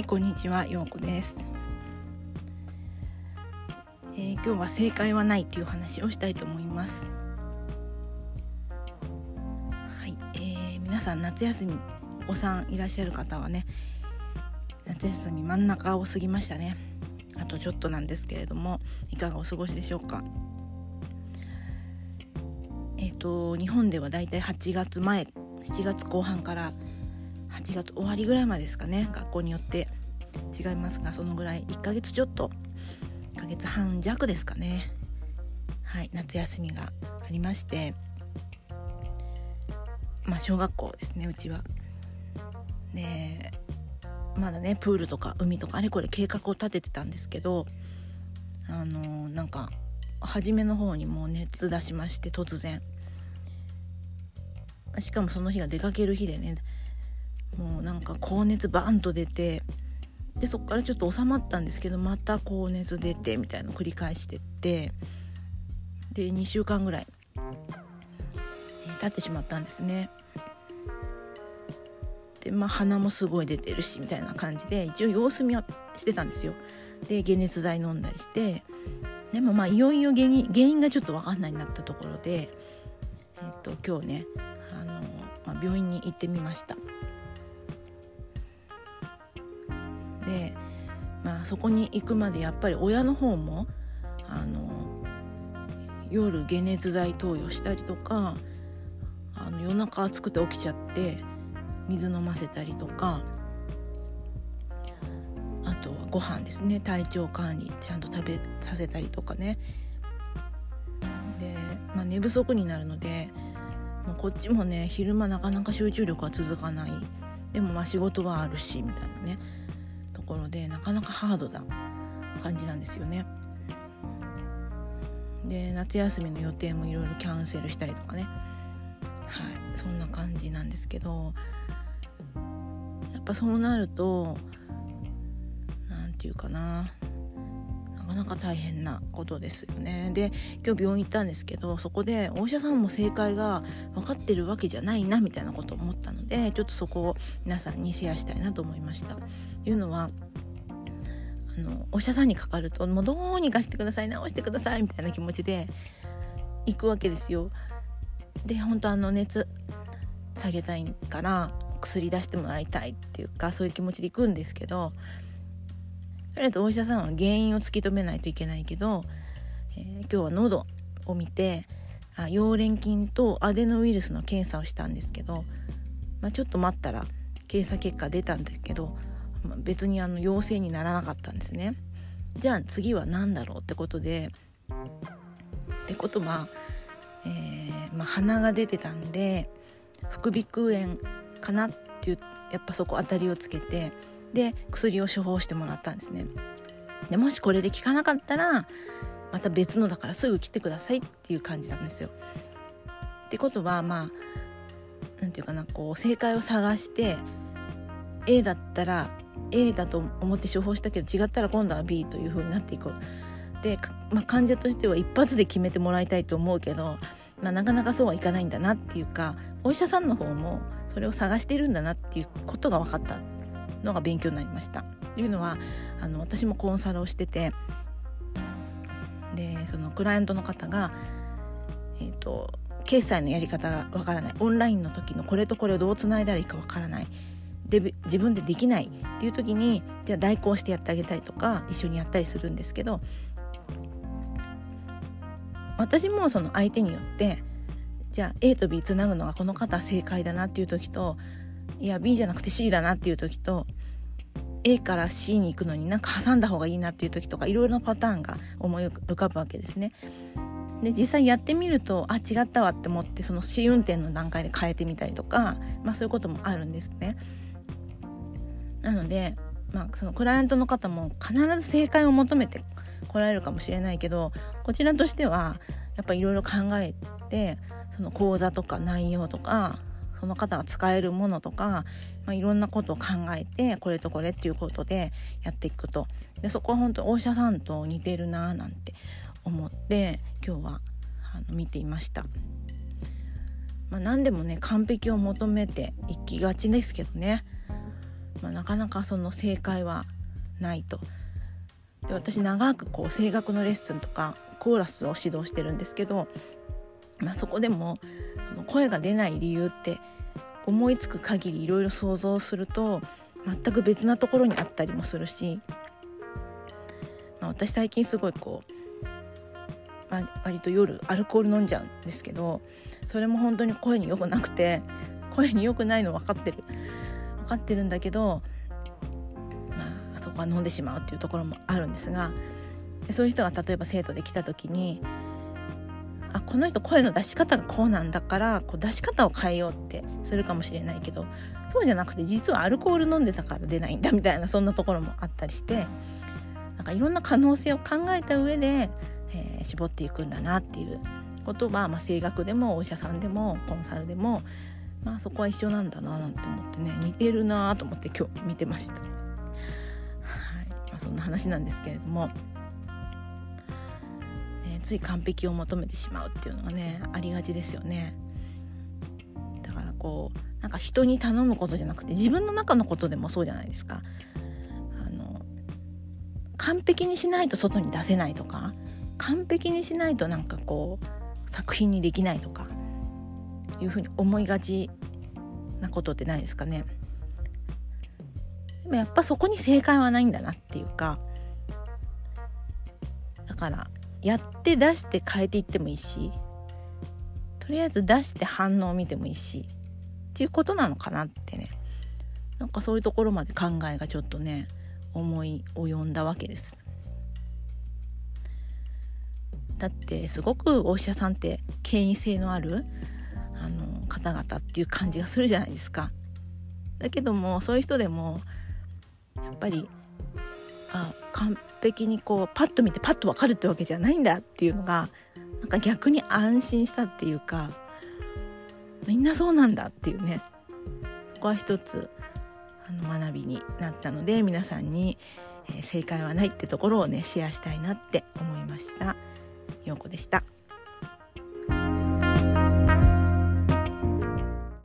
はいこんにちはようこです、えー、今日は正解はないという話をしたいと思います。はい、えー、皆さん夏休みお子さんいらっしゃる方はね夏休み真ん中を過ぎましたね。あとちょっとなんですけれどもいかがお過ごしでしょうか。えっ、ー、と日本ではだいたい8月前7月後半から8月終わりぐらいまでですかね学校によって違いますがそのぐらい1ヶ月ちょっと1ヶ月半弱ですかねはい夏休みがありましてまあ小学校ですねうちは。でまだねプールとか海とかあれこれ計画を立ててたんですけどあのなんか初めの方にもう熱出しまして突然しかもその日が出かける日でねもうなんか高熱バーンと出てでそこからちょっと収まったんですけどまた高熱出てみたいなの繰り返してってで2週間ぐらい、え、経ってしまったんですね。でまあ鼻もすごい出てるしみたいな感じで一応様子見はしてたんですよ。で解熱剤飲んだりしてでもまあいよいよ原因原因がちょっと分かんないになったところで、え、っと今日ねあの、まあ、病院に行ってみました。で、まあ、そこに行くまでやっぱり親の方もあの夜解熱剤投与したりとかあの夜中暑くて起きちゃって水飲ませたりとかあとはご飯ですね。体調管理ちゃんと食べさせたりとかね。で、まあ、寝不足になるのでもうこっちもね昼間なかなか集中力は続かない。でもまあ仕事はあるしみたいなね。ころでなかなかハードな感じなんですよね。で夏休みの予定もいろいろキャンセルしたりとかね。はい。そんな感じなんですけどやっぱそうなると何て言うかな。かなか大変なことですよねで今日病院行ったんですけどそこでお医者さんも正解が分かってるわけじゃないなみたいなことを思ったのでちょっとそこを皆さんにシェアしたいなと思いました。というのはあのお医者さんにかかるともうどうにかしてください治してくださいみたいな気持ちで行くわけですよ。で本当あの熱下げたいから薬出してもらいたいっていうかそういう気持ちで行くんですけどとりあえずお医者さんは原因を突き止めないといけないけど、えー、今日は喉を見てあ溶連菌とアデノウイルスの検査をしたんですけど、まあ、ちょっと待ったら検査結果出たんですけど、まあ、別にあの陽性にならなかったんですね。じゃあ次は何だろうってことでってことは、えー、まあ、鼻が出てたんで副鼻腔炎かなっていうやっぱそこ当たりをつけてで薬を処方してもらったんですねでもしこれで効かなかったらまた別のだからすぐ来てくださいっていう感じなんですよ。ってことはまあ何て言うかなこう正解を探して A だったら A だと思って処方したけど違ったら今度は B という風になっていく。で、まあ、患者としては一発で決めてもらいたいと思うけど、まあ、なかなかそうはいかないんだなっていうかお医者さんの方もそれを探しているんだなっていうことが分かったのが勉強になりました。というのはあの私もコンサルをしててでそのクライアントの方が、えーと、決済のやり方がわからない。オンラインの時のこれとこれをどうつないだらいいかわからない。で自分でできない。っていう時にじゃあ代行してやってあげたりとか一緒にやったりするんですけど私もその相手によってじゃあ A と B つなぐのがこの方正解だなっていう時といや B じゃなくて C だなっていう時と A から C に行くのになんか挟んだ方がいいなっていう時とかいろいろなパターンが思い浮かぶわけですね。で実際やってみるとあ違ったわって思ってその試運転の段階で変えてみたりとか、まあ、そういうこともあるんですね。なので、まあ、そのクライアントの方も必ず正解を求めて来られるかもしれないけどこちらとしてはやっぱいろいろ考えてその講座とか内容とかその方が使えるものとか、まあ、いろんなことを考えてこれとこれっていうことでやっていくとでそこは本当お医者さんと似てるななんて思って今日はあの見ていました。まあ、何でもね完璧を求めていきがちですけどねまあ、なかなかその正解はないと。で私長くこう声楽のレッスンとかコーラスを指導してるんですけど、まあ、そこでも声が出ない理由って思いつく限りいろいろ想像すると全く別なところにあったりもするし、まあ、私最近すごいこう、まあ、割と夜アルコール飲んじゃうんですけどそれも本当に声に良くなくて声に良くないの分かってる分かってるんだけど、まあそこは飲んでしまうっていうところもあるんですがでそういう人が例えば生徒で来た時にあこの人声の出し方がこうなんだからこう出し方を変えようってするかもしれないけどそうじゃなくて実はアルコール飲んでたから出ないんだみたいなそんなところもあったりしてなんかいろんな可能性を考えた上で、えー、絞っていくんだなっていうことは、まあ、声楽でもお医者さんでもコンサルでも、まあ、そこは一緒なんだななんて思ってね似てるなと思って今日見てました。はいまあ、そんな話なんですけれども。つい完璧を求めてしまうっていうのがねありがちですよね。だからこうなんか人に頼むことじゃなくて自分の中のことでもそうじゃないですか。あの完璧にしないと外に出せないとか完璧にしないとなんかこう作品にできないとかいうふうに思いがちなことってないですかね。でもやっぱそこに正解はないんだなっていうかだからやって出して変えていってもいいしとりあえず出して反応を見てもいいしっていうことなのかなってねなんかそういうところまで考えがちょっとね思い及んだわけです。だってすごくお医者さんって権威性のあるあの方々っていう感じがするじゃないですか。だけどもそういう人でもやっぱりあ完璧にこうパッと見てパッと分かるってわけじゃないんだっていうのがなんか逆に安心したっていうかみんなそうなんだっていうねここは一つあの学びになったので皆さんに、えー、正解はないってところをねシェアしたいなって思いました。ようこでした。